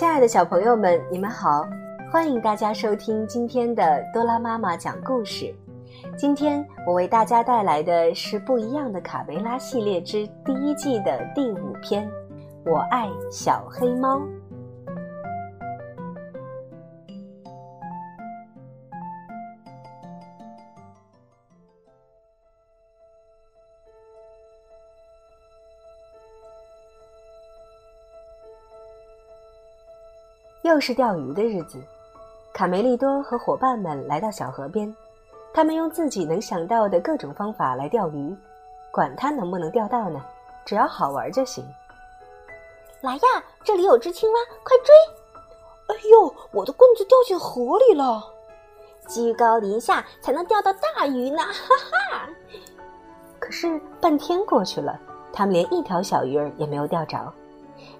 亲爱的小朋友们，你们好！欢迎大家收听今天的多拉妈妈讲故事。今天我为大家带来的是不一样的卡梅拉系列之第一季的第五篇《我爱小黑猫》。又是钓鱼的日子，卡梅利多和伙伴们来到小河边，他们用自己能想到的各种方法来钓鱼，管它能不能钓到呢，只要好玩就行。来呀，这里有只青蛙，快追！哎呦，我的棍子掉进河里了，居高临下才能钓到大鱼呢，哈哈！可是半天过去了，他们连一条小鱼儿也没有钓着。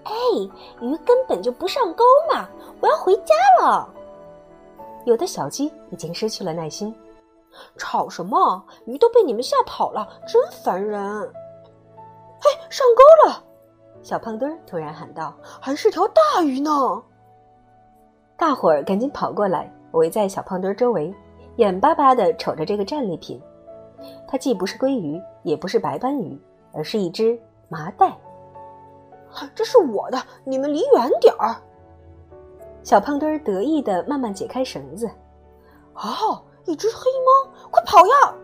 哎，鱼根本就不上钩嘛！我要回家了。有的小鸡已经失去了耐心，吵什么？鱼都被你们吓跑了，真烦人！哎，上钩了！小胖墩儿突然喊道：“还是条大鱼呢！”大伙儿赶紧跑过来，围在小胖墩儿周围，眼巴巴地瞅着这个战利品。它既不是鲑鱼，也不是白斑鱼，而是一只麻袋。这是我的，你们离远点儿。小胖墩得意的慢慢解开绳子。哦，一只黑猫，快跑呀！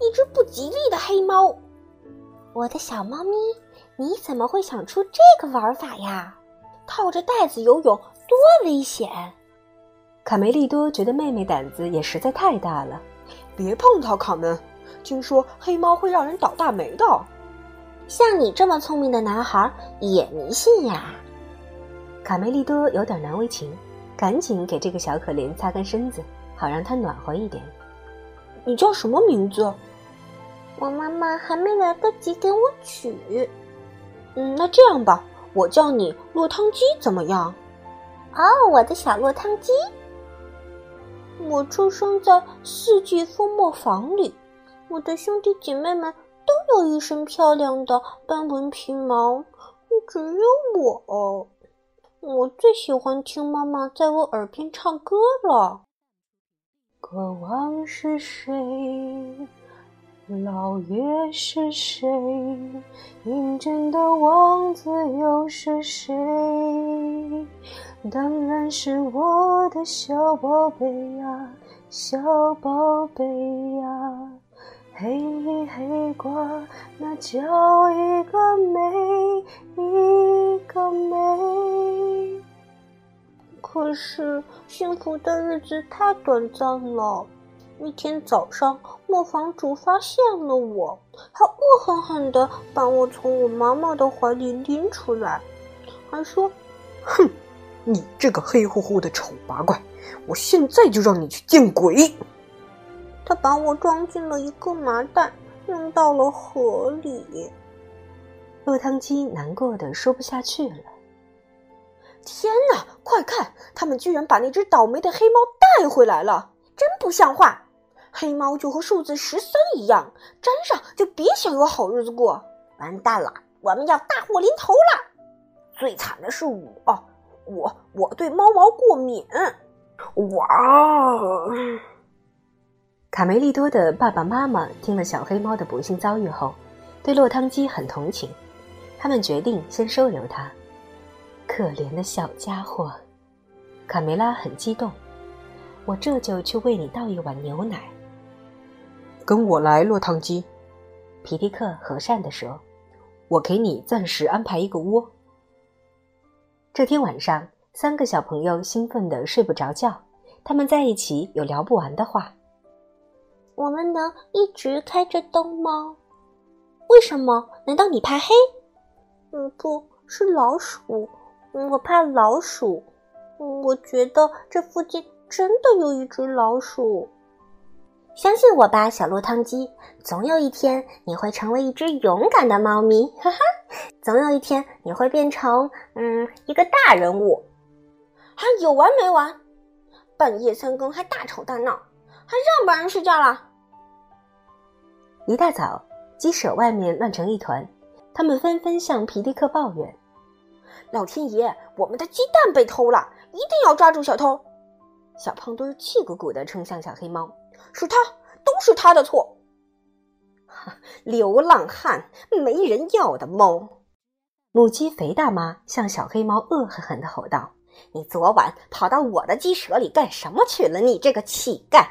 一只不吉利的黑猫。我的小猫咪，你怎么会想出这个玩法呀？套着袋子游泳多危险！卡梅利多觉得妹妹胆子也实在太大了。别碰它，卡门。听说黑猫会让人倒大霉的。像你这么聪明的男孩也迷信呀？卡梅利多有点难为情，赶紧给这个小可怜擦干身子，好让它暖和一点。你叫什么名字？我妈妈还没来得及给我取。嗯，那这样吧，我叫你落汤鸡怎么样？哦，我的小落汤鸡。我出生在四季风磨坊里，我的兄弟姐妹们。有一身漂亮的斑纹皮毛，只有我。我最喜欢听妈妈在我耳边唱歌了。国王是谁？老爷是谁？阴间的王子又是谁？当然是我的小宝贝呀，小宝贝呀。黑里黑瓜，那叫一个美，一个美。可是幸福的日子太短暂了。一天早上，磨坊主发现了我，他恶狠狠地把我从我妈妈的怀里拎出来，还说：“哼，你这个黑乎乎的丑八怪，我现在就让你去见鬼！”他把我装进了一个麻袋，扔到了河里。落汤鸡难过的说不下去了。天哪！快看，他们居然把那只倒霉的黑猫带回来了，真不像话！黑猫就和数字十三一样，沾上就别想有好日子过。完蛋了，我们要大祸临头了！最惨的是我，我我对猫毛过敏。哇！卡梅利多的爸爸妈妈听了小黑猫的不幸遭遇后，对落汤鸡很同情，他们决定先收留它。可怜的小家伙，卡梅拉很激动。我这就去为你倒一碗牛奶。跟我来，落汤鸡。皮迪克和善地说：“我给你暂时安排一个窝。”这天晚上，三个小朋友兴奋的睡不着觉，他们在一起有聊不完的话。我们能一直开着灯吗？为什么？难道你怕黑？嗯，不是老鼠。我怕老鼠。我觉得这附近真的有一只老鼠。相信我吧，小落汤鸡。总有一天你会成为一只勇敢的猫咪，哈哈。总有一天你会变成嗯一个大人物。还有完没完？半夜三更还大吵大闹，还让不让人睡觉了？一大早，鸡舍外面乱成一团，他们纷纷向皮迪克抱怨：“老天爷，我们的鸡蛋被偷了，一定要抓住小偷！”小胖墩气鼓鼓地冲向小黑猫：“是他，都是他的错！” 流浪汉，没人要的猫！母鸡肥大妈向小黑猫恶狠狠地吼道：“你昨晚跑到我的鸡舍里干什么去了？你这个乞丐！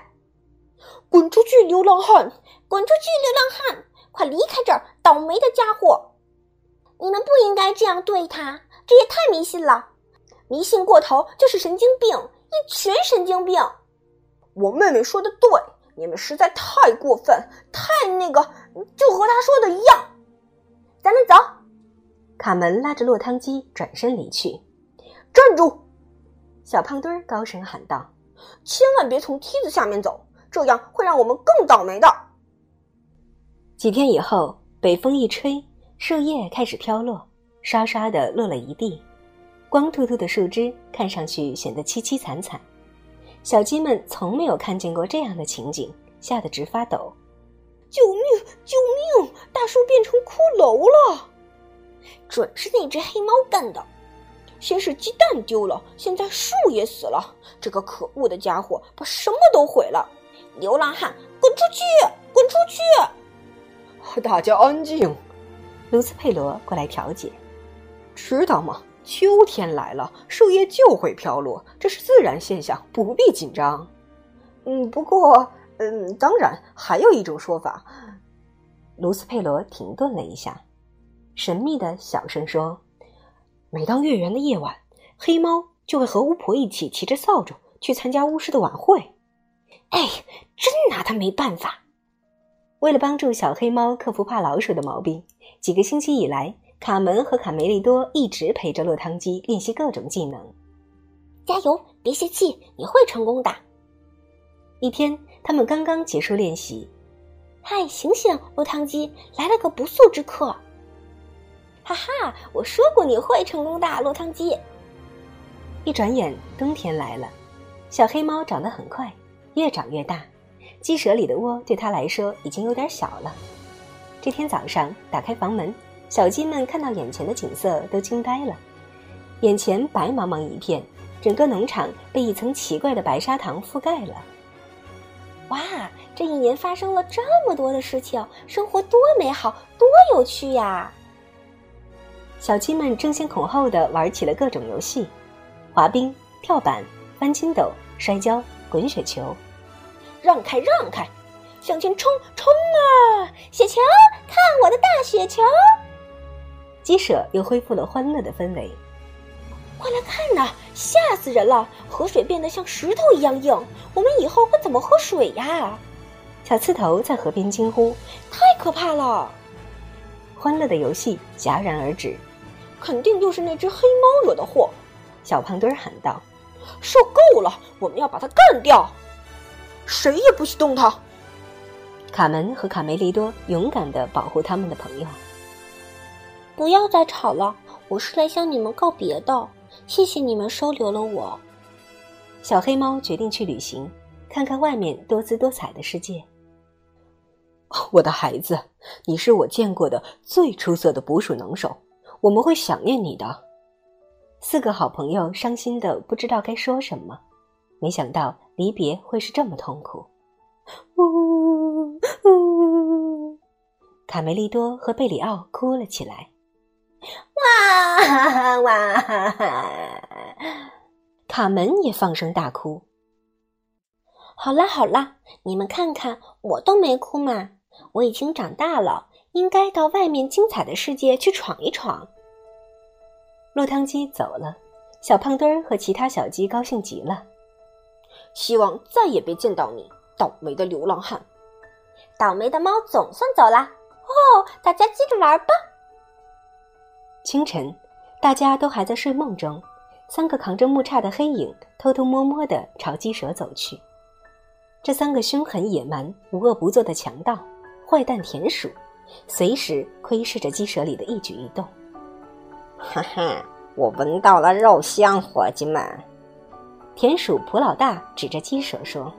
滚出去，流浪汉！”滚出去，流浪汉！快离开这儿，倒霉的家伙！你们不应该这样对他，这也太迷信了。迷信过头就是神经病，一群神经病。我妹妹说的对，你们实在太过分，太那个，就和她说的一样。咱们走。卡门拉着落汤鸡转身离去。站住！小胖墩高声喊道：“千万别从梯子下面走，这样会让我们更倒霉的。”几天以后，北风一吹，树叶开始飘落，沙沙的落了一地，光秃秃的树枝看上去显得凄凄惨惨。小鸡们从没有看见过这样的情景，吓得直发抖。救命！救命！大树变成骷髅了！准是那只黑猫干的。先是鸡蛋丢了，现在树也死了。这个可恶的家伙把什么都毁了！流浪汉，滚出去！滚出去！大家安静，卢斯佩罗过来调解。知道吗？秋天来了，树叶就会飘落，这是自然现象，不必紧张。嗯，不过，嗯，当然还有一种说法。卢斯佩罗停顿了一下，神秘的小声说：“每当月圆的夜晚，黑猫就会和巫婆一起骑着扫帚去参加巫师的晚会。”哎，真拿他没办法。为了帮助小黑猫克服怕老鼠的毛病，几个星期以来，卡门和卡梅利多一直陪着落汤鸡练习各种技能。加油，别泄气，你会成功的。一天，他们刚刚结束练习。嗨，醒醒，落汤鸡，来了个不速之客。哈哈，我说过你会成功的，落汤鸡。一转眼，冬天来了，小黑猫长得很快，越长越大。鸡舍里的窝对他来说已经有点小了。这天早上，打开房门，小鸡们看到眼前的景色都惊呆了。眼前白茫茫一片，整个农场被一层奇怪的白砂糖覆盖了。哇，这一年发生了这么多的事情，生活多美好，多有趣呀！小鸡们争先恐后的玩起了各种游戏：滑冰、跳板、翻筋斗、摔跤、滚雪球。让开，让开，向前冲，冲啊！雪球，看我的大雪球！鸡舍又恢复了欢乐的氛围。快来看呐，吓死人了！河水变得像石头一样硬，我们以后会怎么喝水呀？小刺头在河边惊呼：“太可怕了！”欢乐的游戏戛然而止。肯定又是那只黑猫惹的祸！小胖墩喊道：“受够了，我们要把它干掉！”谁也不许动它。卡门和卡梅利多勇敢的保护他们的朋友。不要再吵了，我是来向你们告别的。谢谢你们收留了我。小黑猫决定去旅行，看看外面多姿多彩的世界。我的孩子，你是我见过的最出色的捕鼠能手，我们会想念你的。四个好朋友伤心的不知道该说什么，没想到。离别会是这么痛苦，呜呜！卡梅利多和贝里奥哭了起来。哇哇！卡门也放声大哭。好啦好啦，你们看看，我都没哭嘛。我已经长大了，应该到外面精彩的世界去闯一闯。落汤鸡走了，小胖墩儿和其他小鸡高兴极了。希望再也别见到你，倒霉的流浪汉！倒霉的猫总算走了！哦，大家接着玩吧。清晨，大家都还在睡梦中，三个扛着木叉的黑影偷偷摸摸地朝鸡舍走去。这三个凶狠野蛮、无恶不作的强盗——坏蛋田鼠，随时窥视着鸡舍里的一举一动。哈哈，我闻到了肉香，伙计们！田鼠普老大指着鸡舍说：“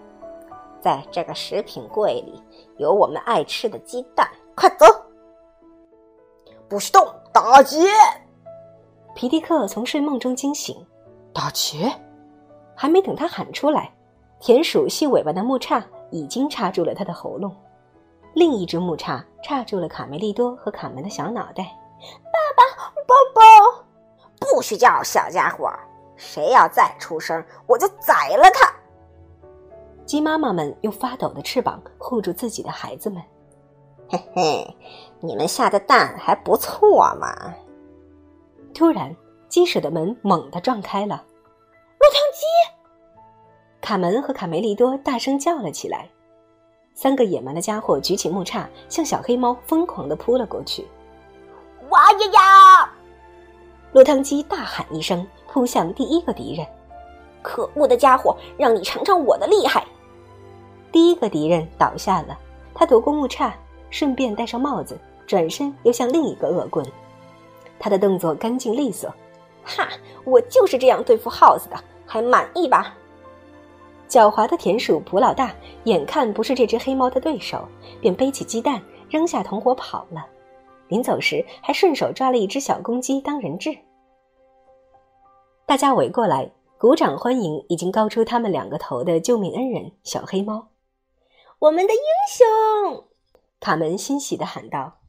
在这个食品柜里有我们爱吃的鸡蛋，快走！”不许动！打劫！皮迪克从睡梦中惊醒。打劫！还没等他喊出来。田鼠细尾巴的木叉已经插住了他的喉咙，另一只木叉插住了卡梅利多和卡门的小脑袋。爸爸，抱抱，不许叫，小家伙！谁要再出声，我就宰了他！鸡妈妈们用发抖的翅膀护住自己的孩子们。嘿嘿，你们下的蛋还不错嘛！突然，鸡舍的门猛地撞开了。落汤鸡！卡门和卡梅利多大声叫了起来，三个野蛮的家伙举起木叉，向小黑猫疯狂地扑了过去。哇呀呀！落汤鸡大喊一声，扑向第一个敌人。可恶的家伙，让你尝尝我的厉害！第一个敌人倒下了，他夺过木叉，顺便戴上帽子，转身又向另一个恶棍。他的动作干净利索。哈，我就是这样对付耗子的，还满意吧？狡猾的田鼠普老大眼看不是这只黑猫的对手，便背起鸡蛋扔下同伙跑了。临走时还顺手抓了一只小公鸡当人质。大家围过来鼓掌欢迎已经高出他们两个头的救命恩人小黑猫。我们的英雄！卡门欣喜地喊道：“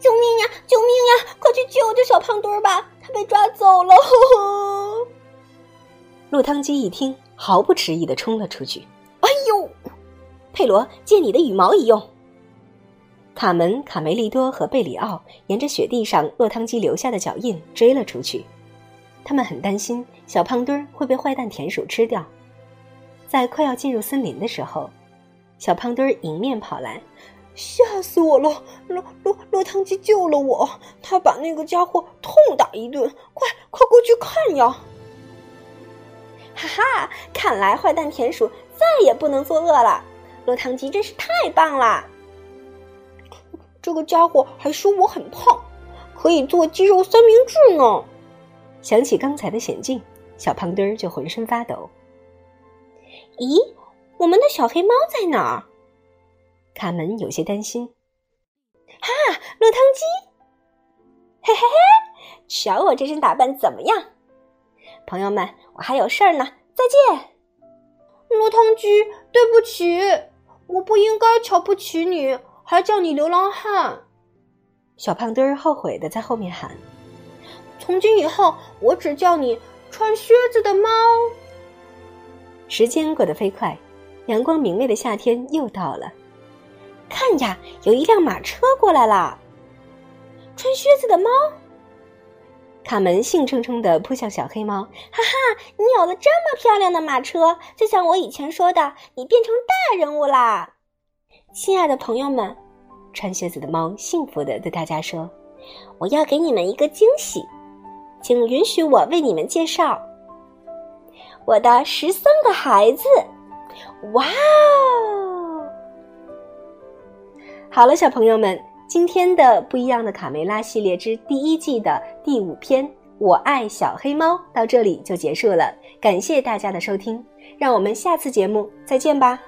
救命呀！救命呀！快去救救小胖墩儿吧，他被抓走了！”落汤鸡一听。毫不迟疑地冲了出去。哎呦，佩罗，借你的羽毛一用。卡门、卡梅利多和贝里奥沿着雪地上落汤鸡留下的脚印追了出去。他们很担心小胖墩会被坏蛋田鼠吃掉。在快要进入森林的时候，小胖墩迎面跑来：“吓死我了！落落落汤鸡救了我，他把那个家伙痛打一顿。快快过去看呀！”哈哈，看来坏蛋田鼠再也不能作恶了。落汤鸡真是太棒了。这个家伙还说我很胖，可以做鸡肉三明治呢。想起刚才的险境，小胖墩儿就浑身发抖。咦，我们的小黑猫在哪儿？卡门有些担心。哈，落汤鸡，嘿嘿嘿，瞧我这身打扮怎么样？朋友们，我还有事儿呢，再见。落汤鸡，对不起，我不应该瞧不起你，还叫你流浪汉。小胖墩儿后悔的在后面喊：“从今以后，我只叫你穿靴子的猫。”时间过得飞快，阳光明媚的夏天又到了。看呀，有一辆马车过来了。穿靴子的猫。卡门兴冲冲地扑向小黑猫，哈哈！你有了这么漂亮的马车，就像我以前说的，你变成大人物啦！亲爱的朋友们，穿靴子的猫幸福地对大家说：“我要给你们一个惊喜，请允许我为你们介绍我的十三个孩子。”哇哦！好了，小朋友们。今天的不一样的卡梅拉系列之第一季的第五篇《我爱小黑猫》到这里就结束了，感谢大家的收听，让我们下次节目再见吧。